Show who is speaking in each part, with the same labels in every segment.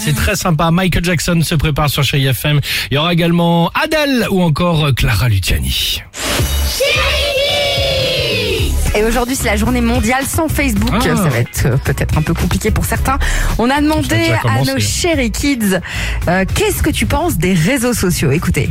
Speaker 1: C'est très sympa. Michael Jackson se prépare sur Chérie FM. Il y aura également Adèle ou encore Clara Luciani.
Speaker 2: Et aujourd'hui, c'est la journée mondiale sans Facebook.
Speaker 1: Ah.
Speaker 2: Ça va être euh, peut-être un peu compliqué pour certains. On a demandé à nos chéri kids euh, qu'est-ce que tu penses des réseaux sociaux? Écoutez.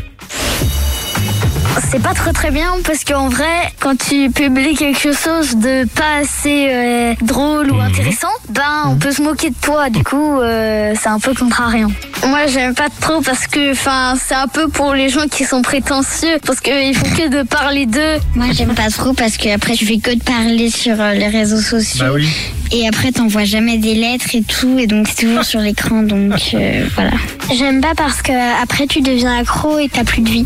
Speaker 3: C'est pas très très bien parce qu'en vrai, quand tu publies quelque chose de pas assez euh, drôle ou
Speaker 1: Mhm.
Speaker 3: intéressant, ben on peut se moquer de toi. Du coup, euh, c'est un peu contrariant. Moi, j'aime pas trop parce que, enfin, c'est un peu pour les gens qui sont prétentieux parce qu'ils font que de parler d'eux.
Speaker 4: Moi, j'aime pas trop parce que après, tu fais que de parler sur euh, les réseaux sociaux.
Speaker 1: Bah oui.
Speaker 4: Et après, t'envoies jamais des lettres et tout. Et donc, c'est toujours sur l'écran. Donc, euh, voilà.
Speaker 3: J'aime pas parce que après tu deviens accro et t'as plus de vie.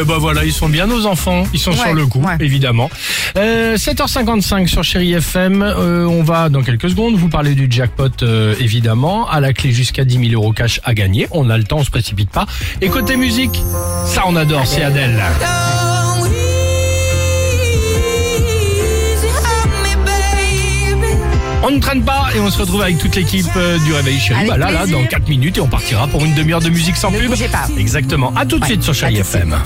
Speaker 1: Eh ben voilà, ils sont bien nos enfants. Ils sont
Speaker 2: Ouais,
Speaker 1: sur le coup,
Speaker 2: ouais.
Speaker 1: évidemment. Euh, 7h55 sur Chérie FM. Euh, on va dans quelques secondes vous parler du jackpot, euh, évidemment. À la clé jusqu'à 10 000 euros cash à gagner. On a le temps, on se précipite pas. Et côté musique, ça on adore, c'est Adèle.
Speaker 5: On
Speaker 1: ne traîne pas et on se retrouve avec toute l'équipe euh, du Réveil Chéri. Bah là, là, dans 4 minutes et on partira pour une demi-heure de musique sans
Speaker 2: Ne
Speaker 1: pub.
Speaker 2: bougez pas.
Speaker 1: Exactement. À tout de
Speaker 2: Ouais,
Speaker 1: suite sur
Speaker 2: suite.
Speaker 1: FM.